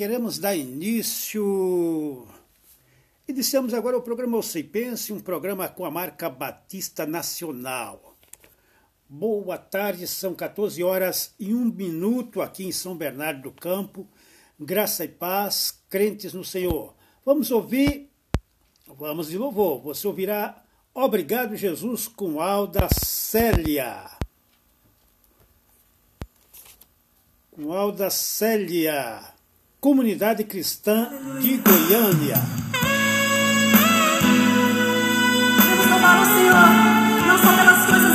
queremos dar início. Iniciamos agora o programa Você Pense, um programa com a marca Batista Nacional. Boa tarde, são 14 horas e um minuto aqui em São Bernardo do Campo. Graça e paz, crentes no Senhor. Vamos ouvir, vamos de louvor. Você ouvirá Obrigado Jesus com Alda Célia. Com Alda Célia. Comunidade Cristã de Goiânia. Vamos louvar o Senhor, não só pelas coisas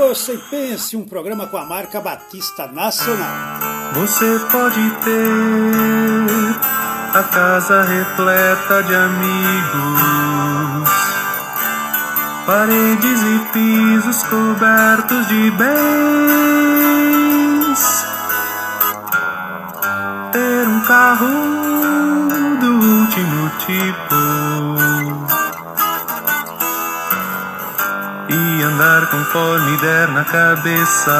Ouça e Pense, um programa com a marca Batista Nacional. Você pode ter a casa repleta de amigos, paredes e pisos cobertos de bens, ter um carro do último tipo. e andar conforme der na cabeça.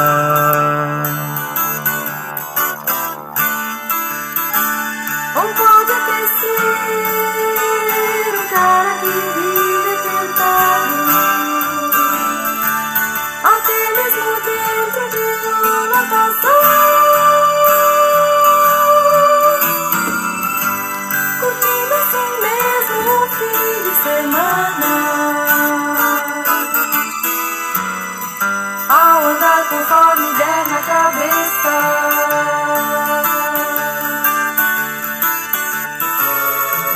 Conforme der na cabeça.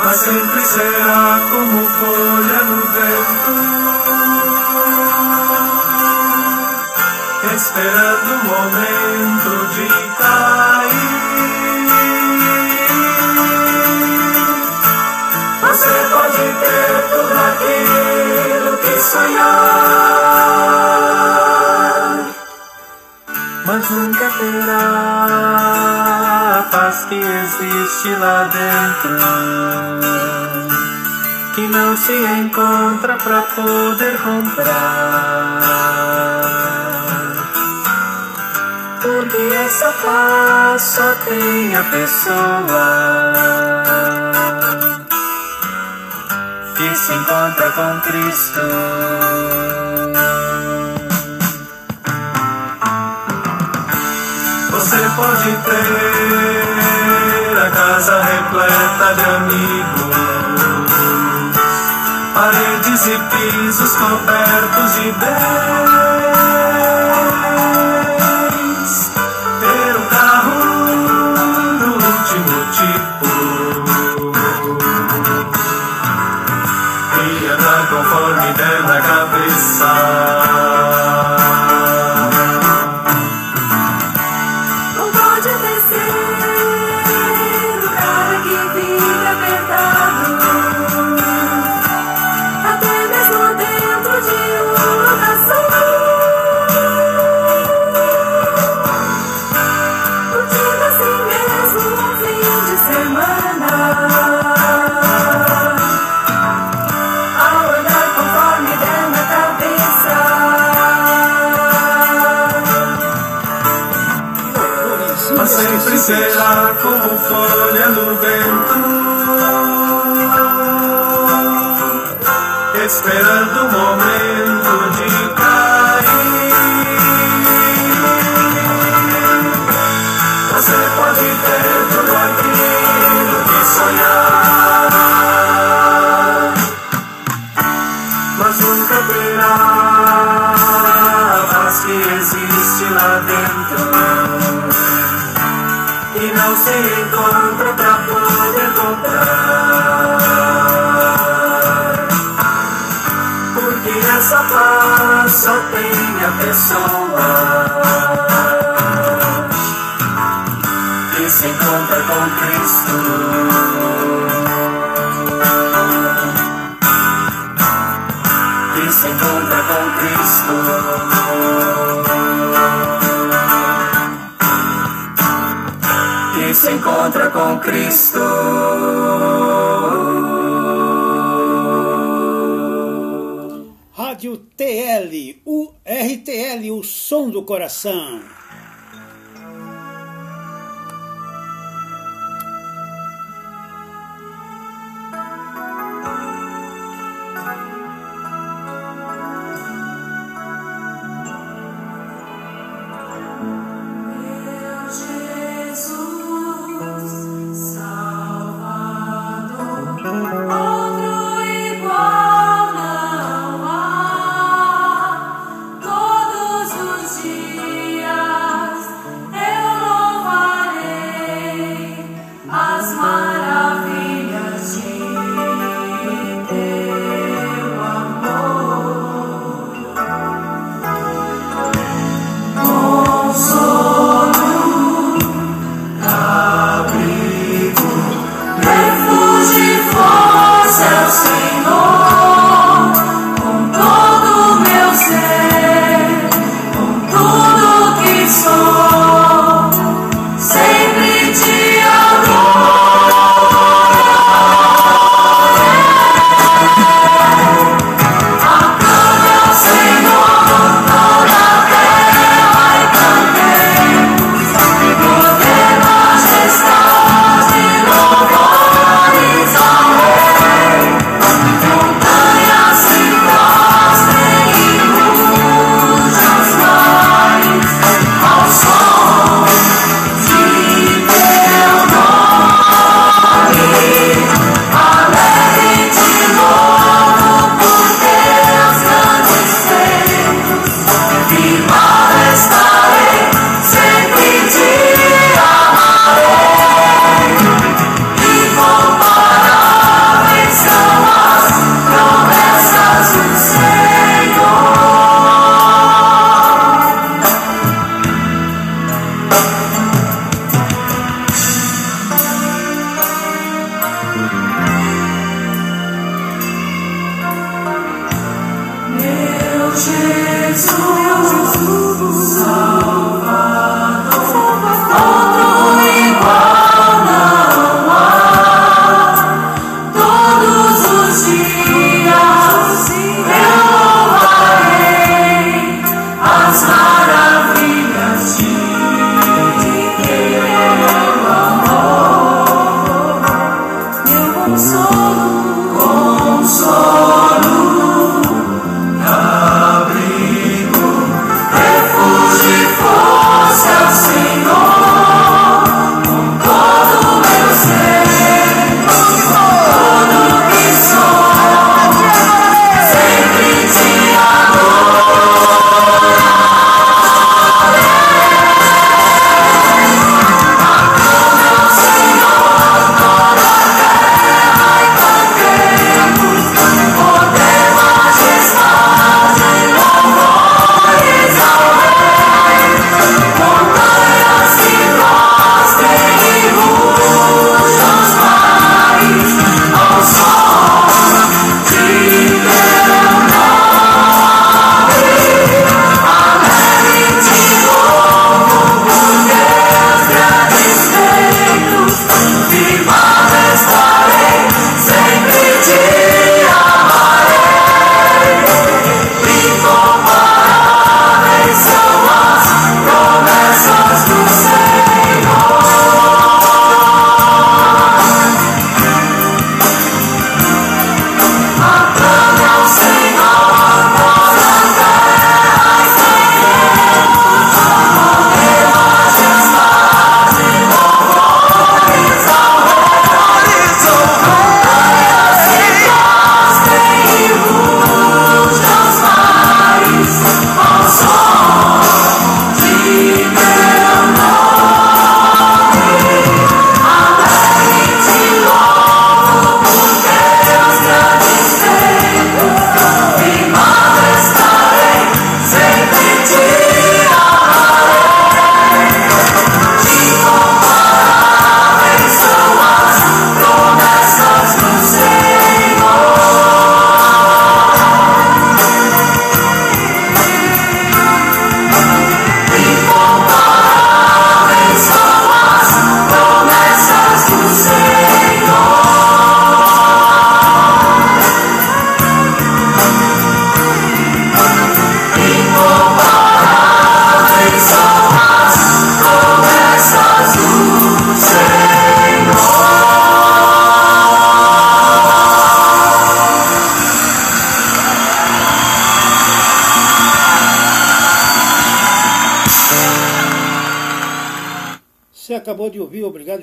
mas sempre será como folha no vento, esperando o momento de cair. Você pode ter tudo aquilo que sonhar, mas nunca terá a paz que existe lá dentro, que não se encontra pra poder comprar. Porque essa paz só tem a pessoa que se encontra com Cristo. Pode ter a casa repleta de amigos, paredes e pisos cobertos de bens, esperando o momento pessoa que se encontra com Cristo. Que se encontra com Cristo. que se encontra com Cristo. Do coração.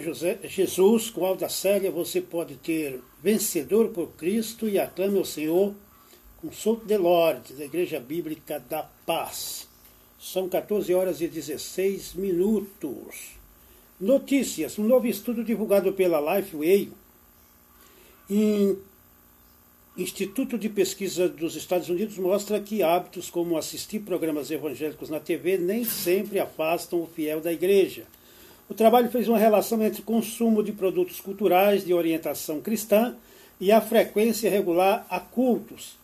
José, Jesus com Alda Célia. Você pode ter Vencedor por Cristo e Aclame ao Senhor com Souto de Lourdes, da Igreja Bíblica da Paz. São 14 horas e 16 minutos. Notícias. Um novo estudo divulgado pela Lifeway em Instituto de Pesquisa dos Estados Unidos mostra que hábitos como assistir programas evangélicos na TV nem sempre afastam o fiel da igreja. O trabalho fez uma relação entre consumo de produtos culturais de orientação cristã e a frequência regular a cultos.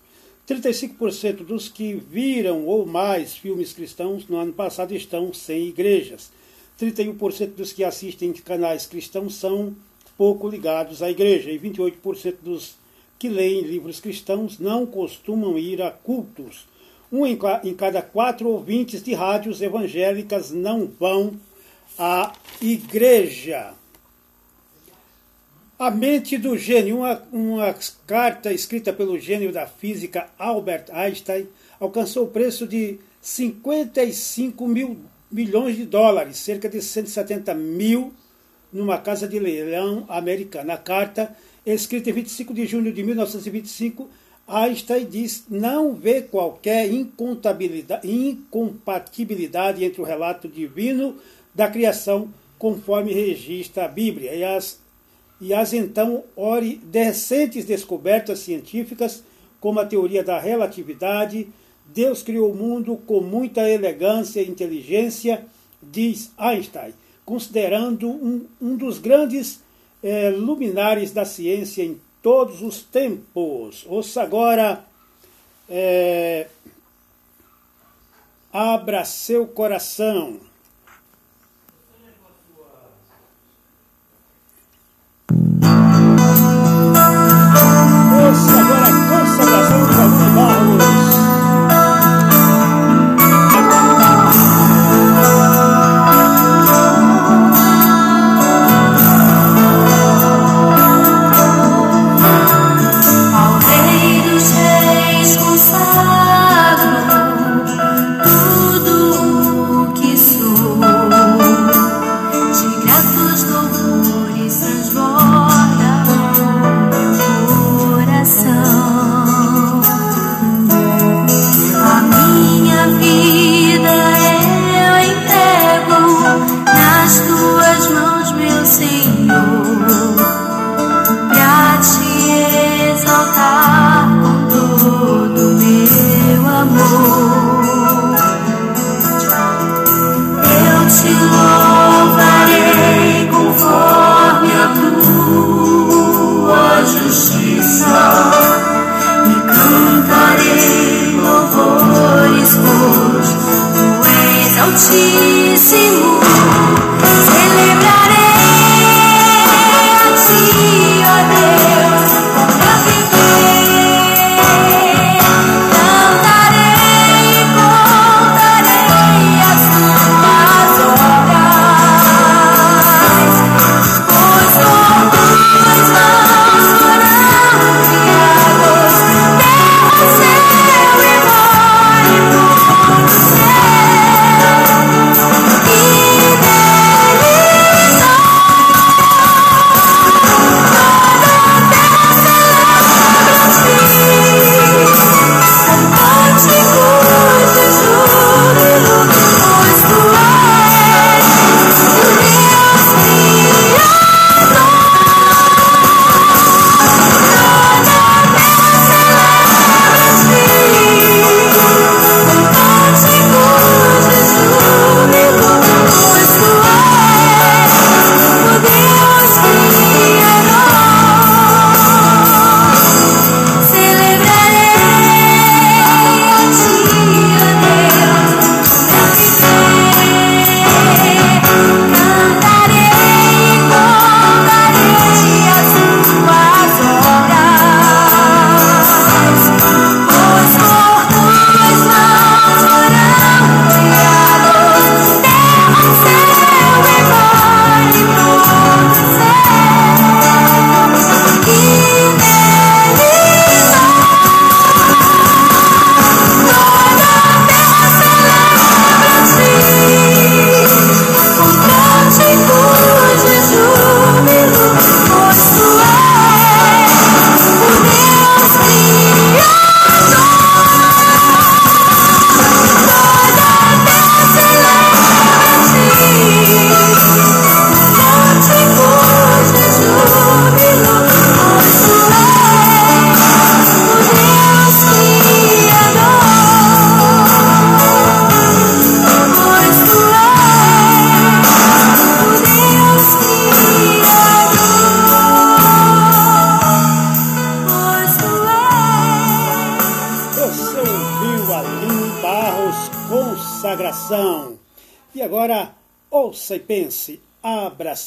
35% dos que viram ou mais filmes cristãos no ano passado estão sem igrejas. 31% dos que assistem canais cristãos são pouco ligados à igreja e 28% dos que leem livros cristãos não costumam ir a cultos. Um em cada quatro ouvintes de rádios evangélicas não vão a igreja. A mente do gênio, uma, uma carta escrita pelo gênio da física Albert Einstein, alcançou o preço de 55 mil milhões de dólares, cerca de 170 mil, numa casa de leilão americana. A carta, escrita em 25 de junho de 1925, Einstein diz não vê qualquer incompatibilidade entre o relato divino da criação, conforme registra a Bíblia, e as, e as então ore, recentes descobertas científicas, como a teoria da relatividade. Deus criou o mundo com muita elegância e inteligência, diz Einstein, considerando um, um dos grandes é, luminares da ciência em todos os tempos. Ouça agora. É, abra seu coração.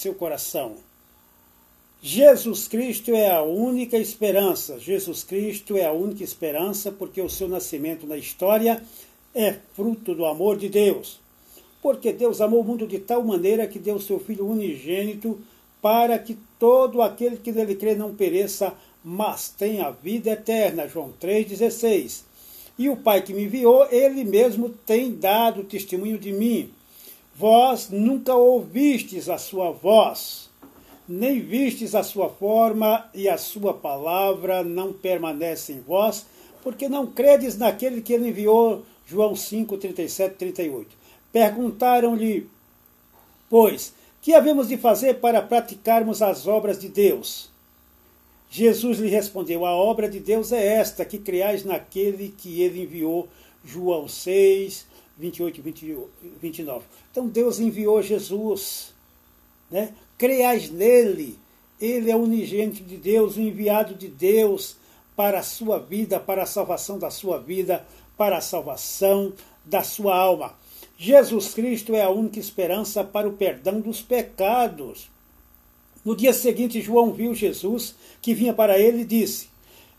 Seu coração. Jesus Cristo é a única esperança. Jesus Cristo é a única esperança porque o seu nascimento na história é fruto do amor de Deus. Porque Deus amou o mundo de tal maneira que deu seu Filho unigênito para que todo aquele que nele crê não pereça, mas tenha vida eterna. João 3,16. E o Pai que me enviou, ele mesmo tem dado testemunho de mim. Vós nunca ouvistes a sua voz nem vistes a sua forma e a sua palavra não permanece em vós, porque não credes naquele que ele enviou. João 5, 37, 38. Perguntaram-lhe, pois, que havemos de fazer para praticarmos as obras de Deus? Jesus lhe respondeu: A obra de Deus é esta, que creais naquele que ele enviou. João 6, 28 e 29. Então Deus enviou Jesus. Né? creais nele. Ele é o unigênito de Deus, o enviado de Deus para a sua vida, para a salvação da sua vida, para a salvação da sua alma. Jesus Cristo é a única esperança para o perdão dos pecados. No dia seguinte, João viu Jesus que vinha para ele e disse: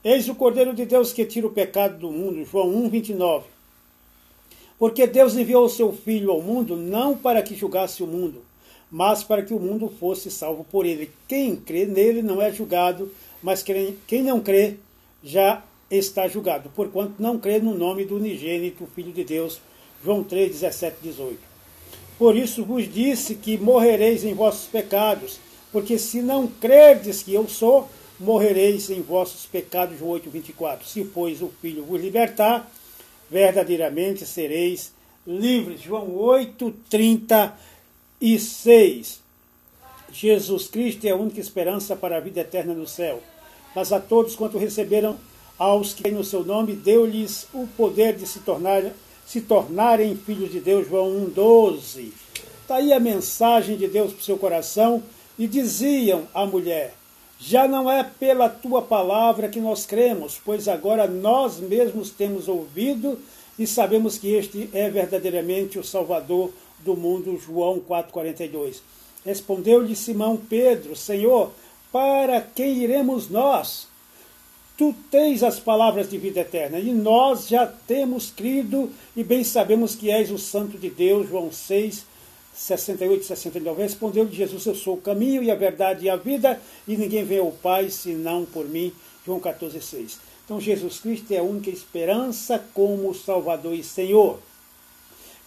Eis o Cordeiro de Deus que tira o pecado do mundo. João 1, 29. Porque Deus enviou o seu Filho ao mundo não para que julgasse o mundo, mas para que o mundo fosse salvo por ele. Quem crê nele não é julgado, mas quem não crê já está julgado, porquanto não crê no nome do unigênito Filho de Deus. João 3, 17, 18. Por isso vos disse que morrereis em vossos pecados, porque se não crerdes que eu sou, morrereis em vossos pecados. João 8, 24. Se, pois, o Filho vos libertar, verdadeiramente sereis livres. João 8, 30 e 6. Jesus Cristo é a única esperança para a vida eterna no céu. Mas a todos quanto receberam, aos que no seu nome, deu-lhes o poder de se, tornar, se tornarem filhos de Deus. João 1,12. Está aí a mensagem de Deus para o seu coração. E diziam à mulher: Já não é pela tua palavra que nós cremos, pois agora nós mesmos temos ouvido e sabemos que este é verdadeiramente o Salvador do mundo, João 4,42. Respondeu-lhe Simão Pedro: Senhor, para quem iremos nós? Tu tens as palavras de vida eterna, e nós já temos crido e bem sabemos que és o Santo de Deus. João 6, 68 e 69. Respondeu-lhe Jesus: Eu sou o caminho e a verdade e a vida, e ninguém vem ao Pai senão por mim. João 14, 6. Então, Jesus Cristo é a única esperança como Salvador e Senhor.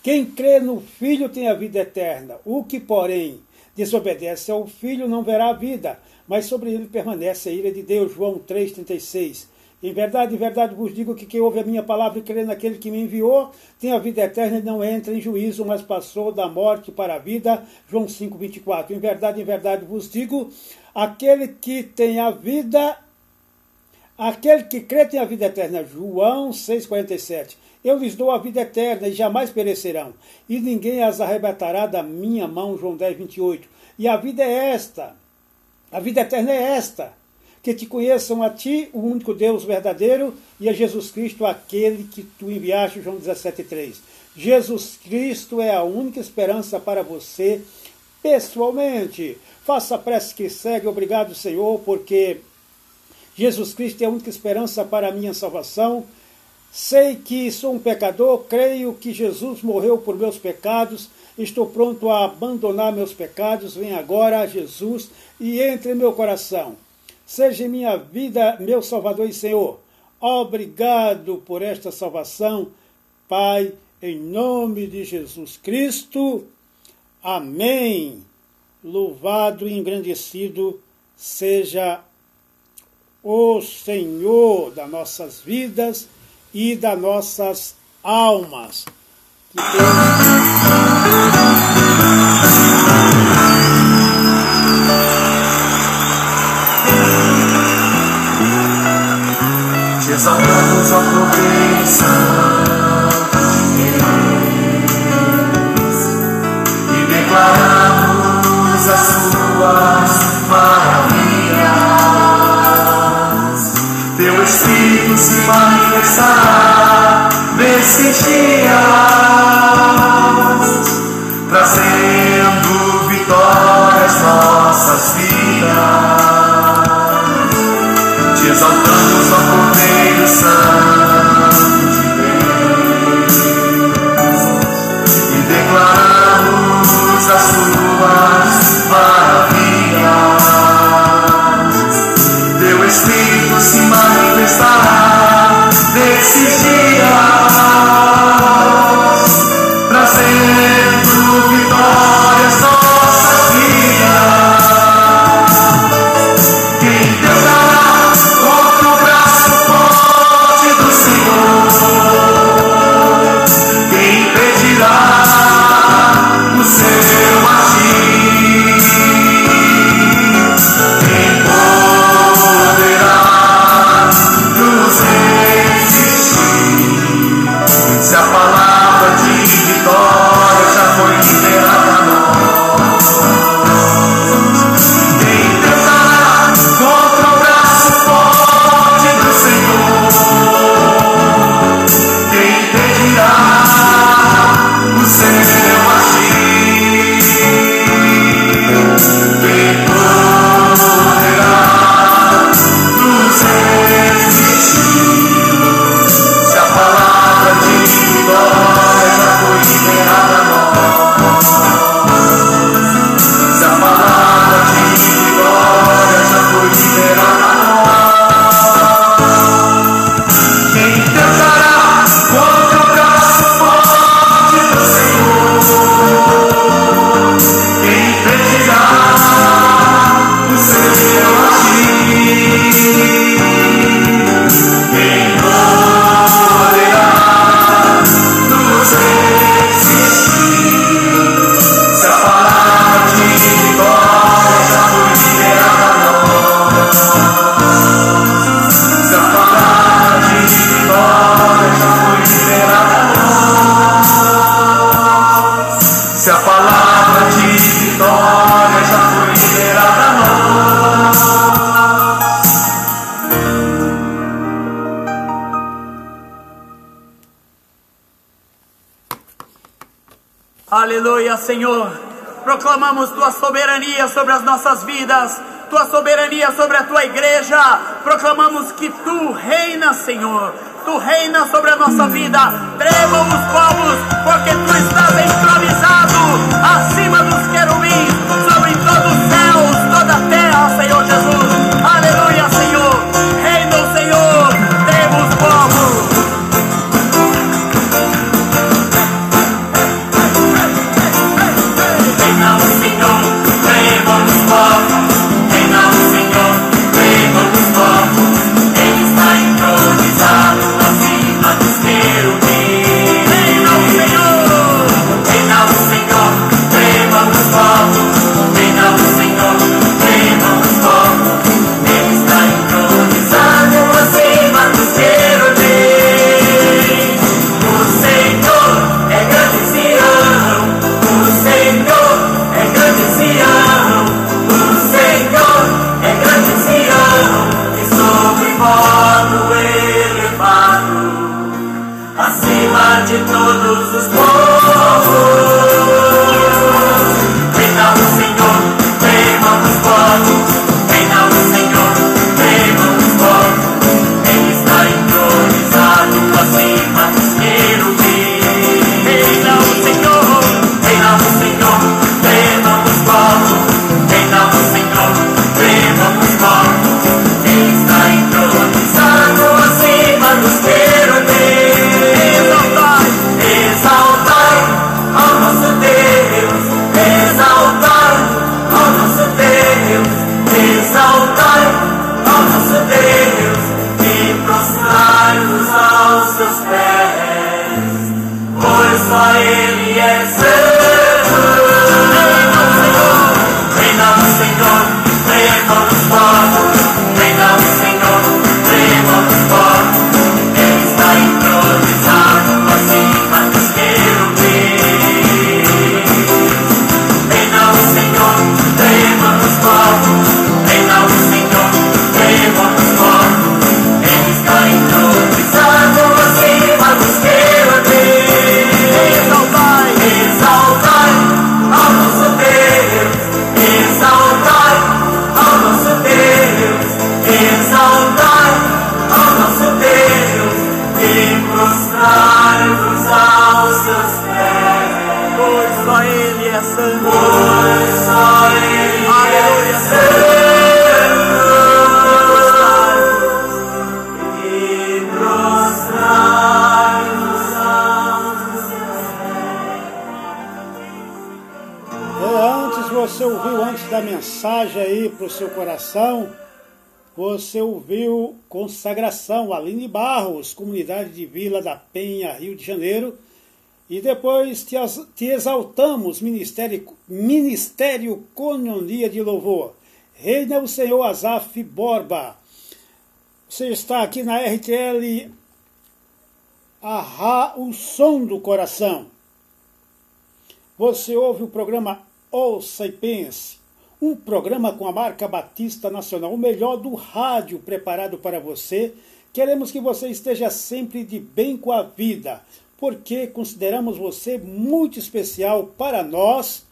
Quem crê no Filho tem a vida eterna. O que, porém, desobedece ao Filho não verá a vida, mas sobre ele permanece a ira de Deus. João 3,36. Em verdade, em verdade vos digo que quem ouve a minha palavra e crê naquele que me enviou tem a vida eterna e não entra em juízo, mas passou da morte para a vida. João 5,24. Em verdade, em verdade vos digo: aquele que tem a vida, aquele que crê tem a vida eterna. João 6,47. Eu lhes dou a vida eterna e jamais perecerão, e ninguém as arrebatará da minha mão. João 10, 28. E a vida é esta, a vida eterna é esta, que te conheçam a ti, o único Deus verdadeiro, e a Jesus Cristo, aquele que tu enviaste. João 17, 3. Jesus Cristo é a única esperança para você pessoalmente. Faça a prece que segue. Obrigado, Senhor, porque Jesus Cristo é a única esperança para a minha salvação Sei que sou um pecador, creio que Jesus morreu por meus pecados, estou pronto a abandonar meus pecados. Vem agora, Jesus, e entre em meu coração. Seja em minha vida meu Salvador e Senhor. Obrigado por esta salvação, Pai, em nome de Jesus Cristo. Amém. Louvado e engrandecido seja o Senhor das nossas vidas e das nossas almas. Te exaltamos a tua e declaramos as tuas maravilhas. Teu Espírito se manifestará nesse dia. Soberania sobre as nossas vidas, tua soberania sobre a tua igreja. Proclamamos que tu reinas, Senhor. Tu reinas sobre a nossa vida. Consagração, Aline Barros, Comunidade de Vila da Penha, Rio de Janeiro. E depois te, exaltamos, Ministério, Ministério Cononia de Louvor. Reina o Senhor Azaf Borba. Você está aqui na RTL, Arra, o som do coração. Você ouve o programa Ouça e Pense, um programa com a marca Batista Nacional, o melhor do rádio preparado para você. Queremos que você esteja sempre de bem com a vida, porque consideramos você muito especial para nós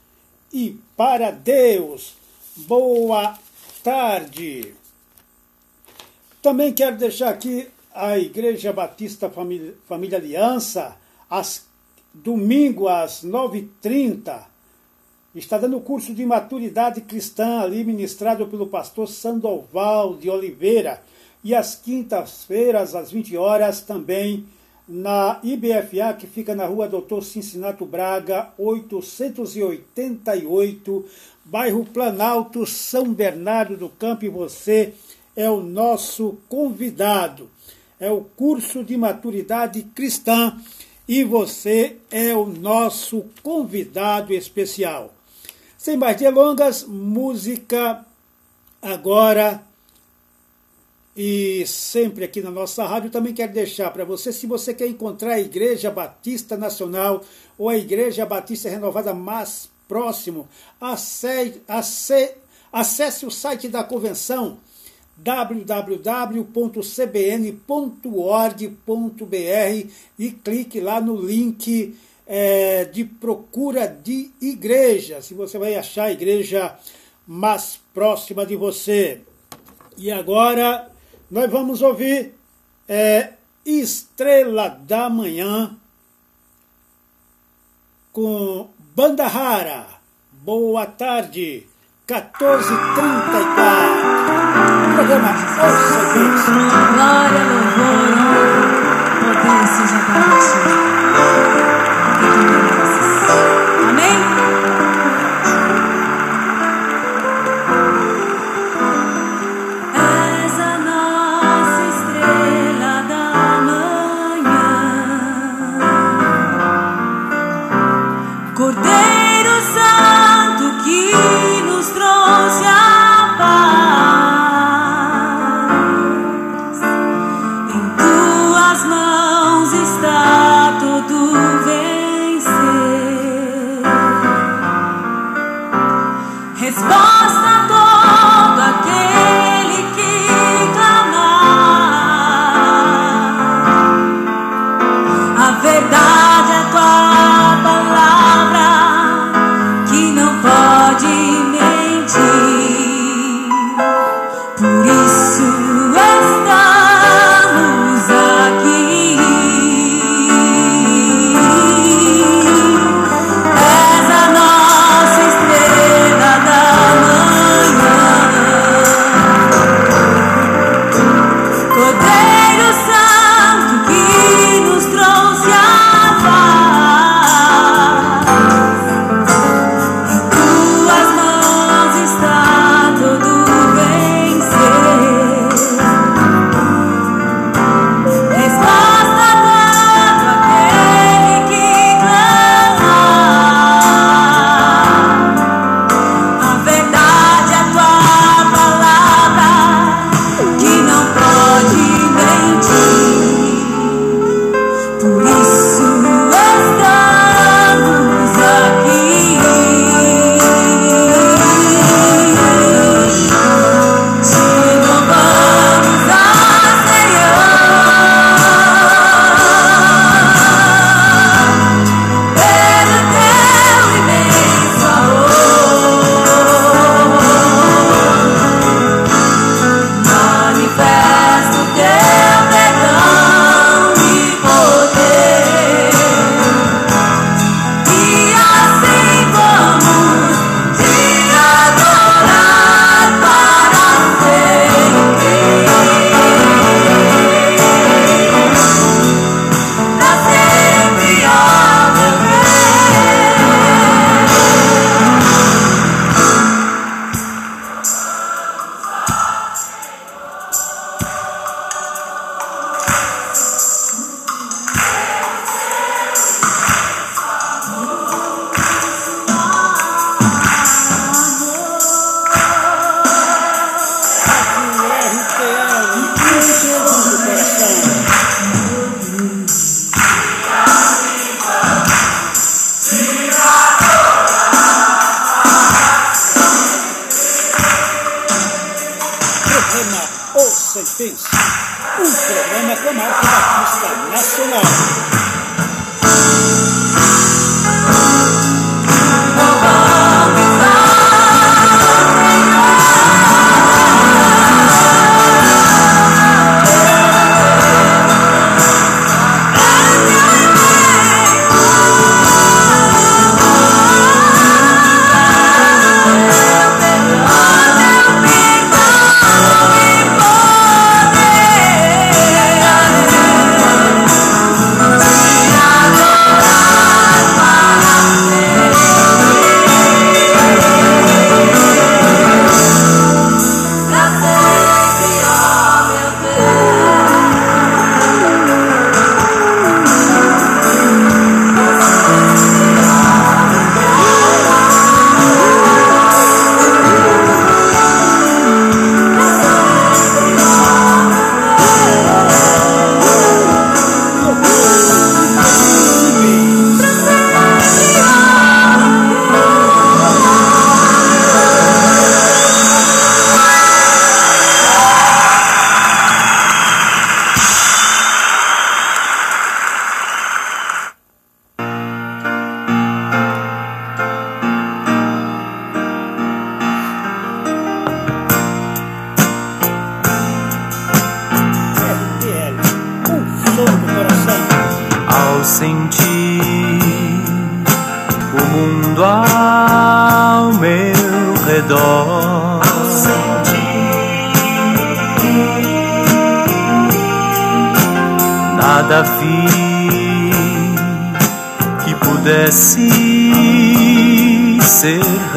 e para Deus. Boa tarde. Também quero deixar aqui a Igreja Batista Família, Família Aliança, às, domingo às 9h30. Está dando curso de maturidade cristã ali, ministrado pelo pastor Sandoval de Oliveira. E às quintas-feiras, às 20 horas, também na IBFA, que fica na rua Doutor Cincinato Braga, 888, bairro Planalto, São Bernardo do Campo. E você é o nosso convidado. É o curso de maturidade cristã e você é o nosso convidado especial. Sem mais delongas, música agora e sempre aqui na nossa rádio. Também quero deixar para você, se você quer encontrar a Igreja Batista Nacional ou a Igreja Batista Renovada mais próximo, acesse, o site da convenção www.cbn.org.br e clique lá no link é, de procura de igreja, se você vai achar a igreja mais próxima de você. E agora nós vamos ouvir é, Estrela da Manhã com Banda Rara. Boa tarde, 14h34. Programa Ouça Deus. Glória, louvor, honra, poder seja para ti. Oh.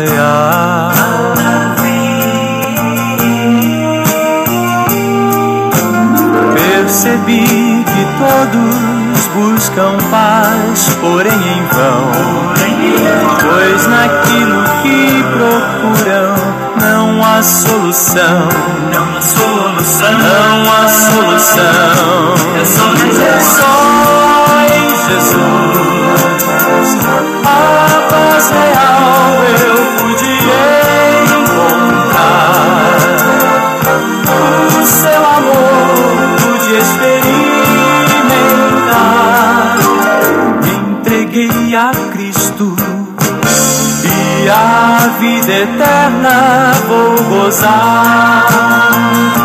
cear. Percebi que todos buscam paz, porém em vão, pois naquilo que procuram não há solução, não há solução, não há solução. É só em Jesus. A paz é a vida eterna vou gozar.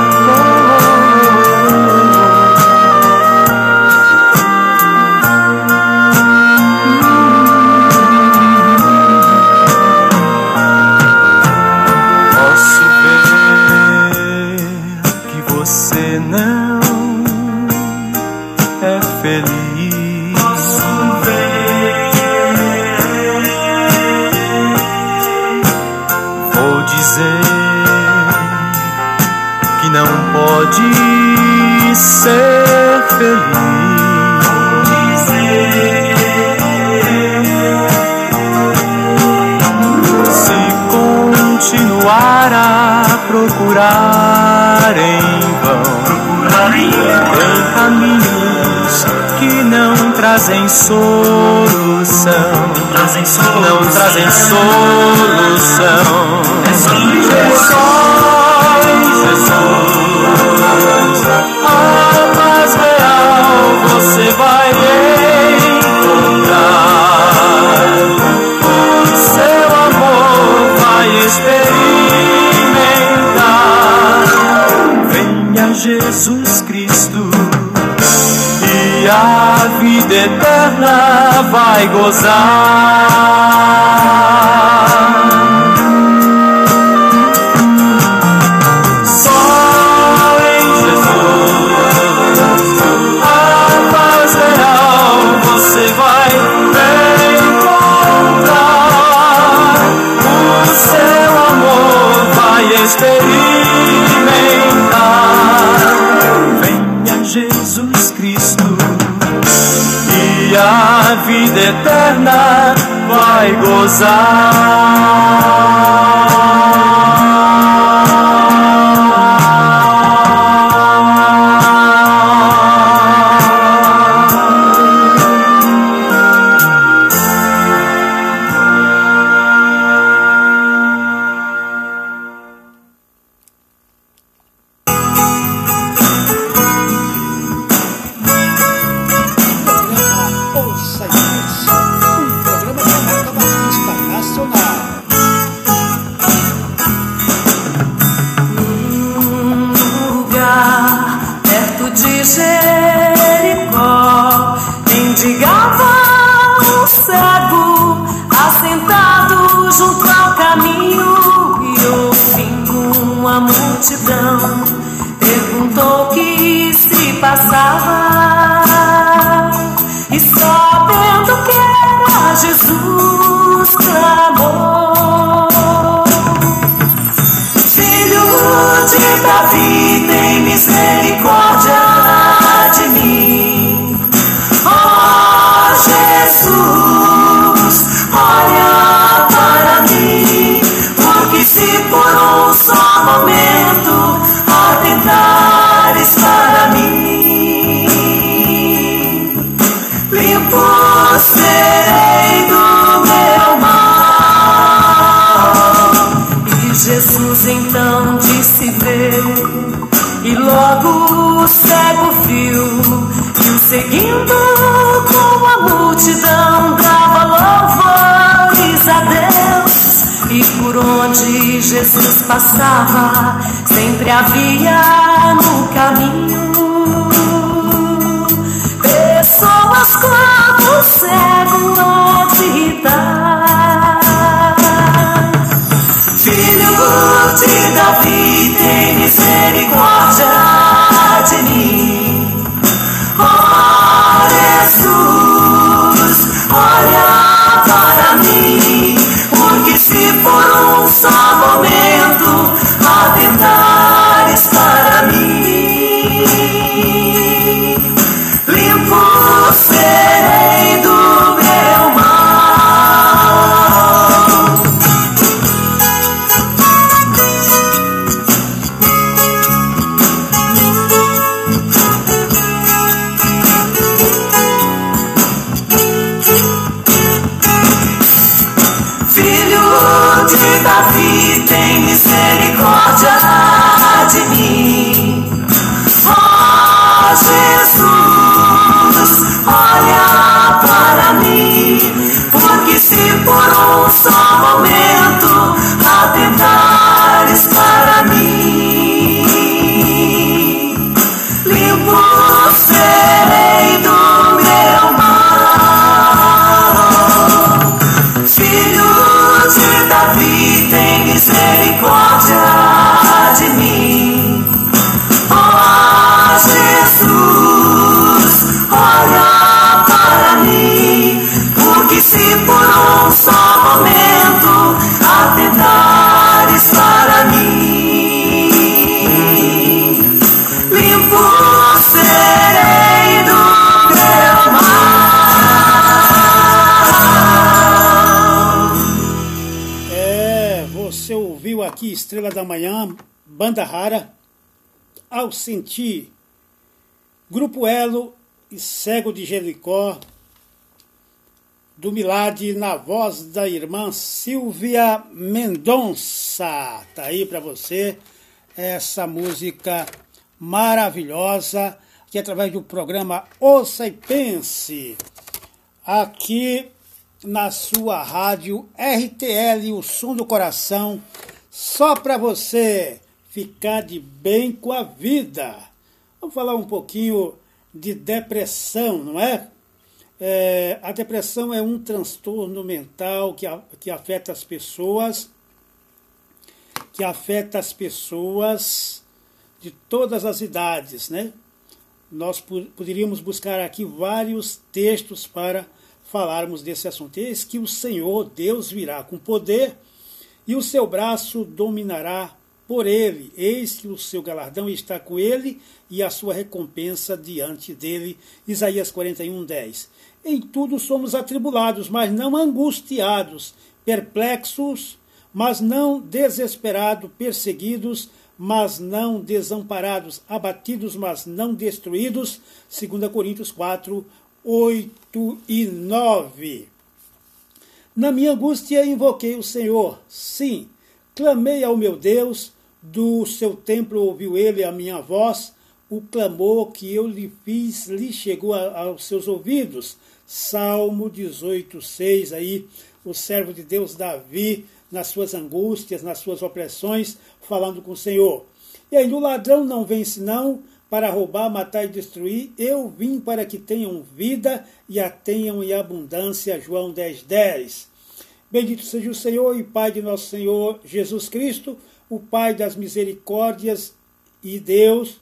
experimentar. Venha Jesus Cristo e a vida eterna vai gozar. Da Manhã, Banda Rara, Ao Sentir, Grupo Elo e Cego de Jericó, do Milad na voz da irmã Silvia Mendonça. Tá aí para você essa música maravilhosa que através do programa Ouça e Pense aqui na sua rádio RTL, o som do coração, só para você ficar de bem com a vida. Vamos falar um pouquinho de depressão, não é? É, a depressão é um transtorno mental que, que afeta as pessoas, que afeta as pessoas de todas as idades, né? Nós poderíamos buscar aqui vários textos para falarmos desse assunto. Eis que o Senhor, Deus, virá com poder e o seu braço dominará por ele. Eis que o seu galardão está com ele e a sua recompensa diante dele. Isaías 41, 10. Em tudo somos atribulados, mas não angustiados, perplexos, mas não desesperados, perseguidos, mas não desamparados, abatidos, mas não destruídos. 2 Coríntios 4, 8 e 9. Na minha angústia invoquei o Senhor, sim, clamei ao meu Deus, do seu templo ouviu ele a minha voz, o clamor que eu lhe fiz lhe chegou a, aos seus ouvidos. Salmo 18, 6, aí o servo de Deus Davi, nas suas angústias, nas suas opressões, falando com o Senhor. E aí, o ladrão não vem senão para roubar, matar e destruir. Eu vim para que tenham vida e a tenham em abundância. João 10, 10. Bendito seja o Senhor e Pai de nosso Senhor Jesus Cristo, o Pai das misericórdias e Deus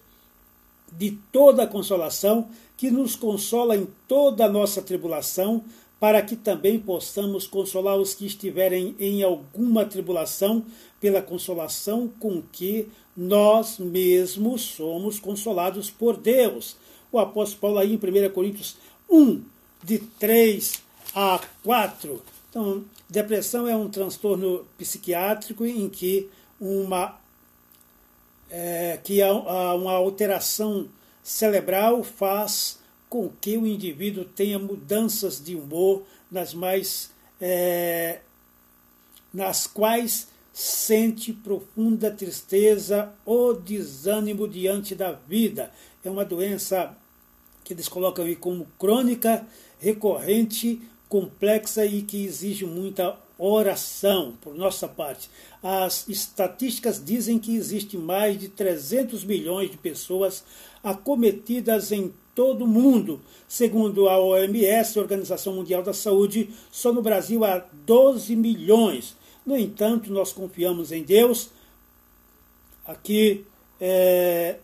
de toda a consolação que nos consola em toda a nossa tribulação, para que também possamos consolar os que estiverem em alguma tribulação, pela consolação com que nós mesmos somos consolados por Deus. O apóstolo Paulo aí em 1 Coríntios 1, de 3 a 4. Então, depressão é um transtorno psiquiátrico em que uma é, que há uma alteração cerebral faz com que o indivíduo tenha mudanças de humor nas mais é, nas quais sente profunda tristeza ou desânimo diante da vida. É uma doença que eles colocam aí como crônica, recorrente, complexa e que exige muita oração por nossa parte. As estatísticas dizem que existe mais de 300 milhões de pessoas acometidas em todo o mundo. Segundo a OMS, Organização Mundial da Saúde, só no Brasil há 12 milhões. No entanto, nós confiamos em Deus. Aqui é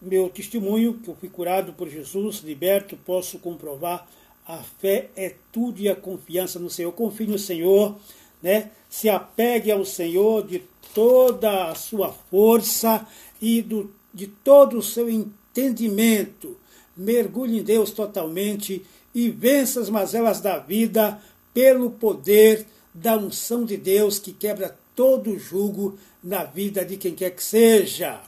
meu testemunho, que eu fui curado por Jesus, liberto, posso comprovar. A fé é tudo e a confiança no Senhor. Confie no Senhor, né? Se apegue ao Senhor de toda a sua força e do, de todo o seu entendimento. Mergulhe em Deus totalmente e vença as mazelas da vida pelo poder da unção de Deus que quebra todo julgo na vida de quem quer que seja.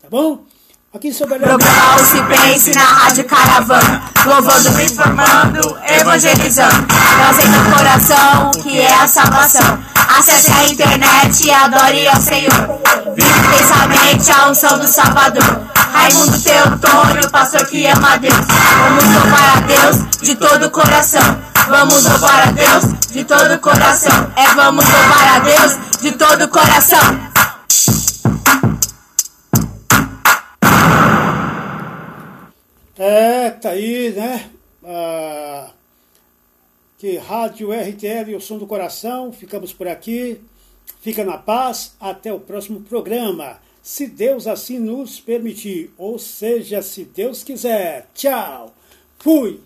Tá bom? Aqui sobre se pense na Rádio Caravana, louvando, informando, evangelizando, trazendo o coração que é a salvação. Acesse a internet e adore ao Senhor. Vive intensamente a unção do Salvador. Raimundo Teotônio, pastor que ama a Deus. Vamos louvar a Deus de todo o coração. Vamos louvar a Deus de todo o coração. É vamos louvar a Deus de todo o coração. É, tá aí, né? Ah, que Rádio RTL, o som do coração. Ficamos por aqui. Fica na paz. Até o próximo programa. Se Deus assim nos permitir. Ou seja, se Deus quiser. Tchau. Fui.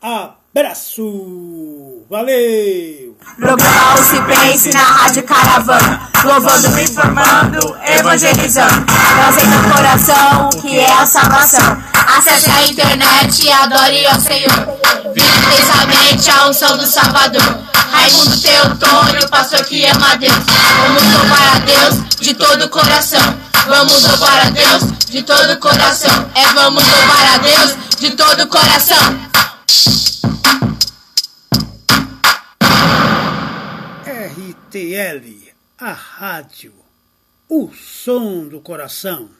Abraço. Valeu. Programa se pense na Rádio Caravana, louvando, informando, evangelizando, trazendo o coração que é a salvação. Acesse a internet e adore ao Senhor. Vive intensamente a unção do Salvador. Raimundo Teotônio, pastor que ama a Deus. Vamos louvar a Deus de todo o coração. Vamos louvar a Deus de todo o coração. É vamos louvar a Deus de todo o coração. RTL, a rádio, o som do coração.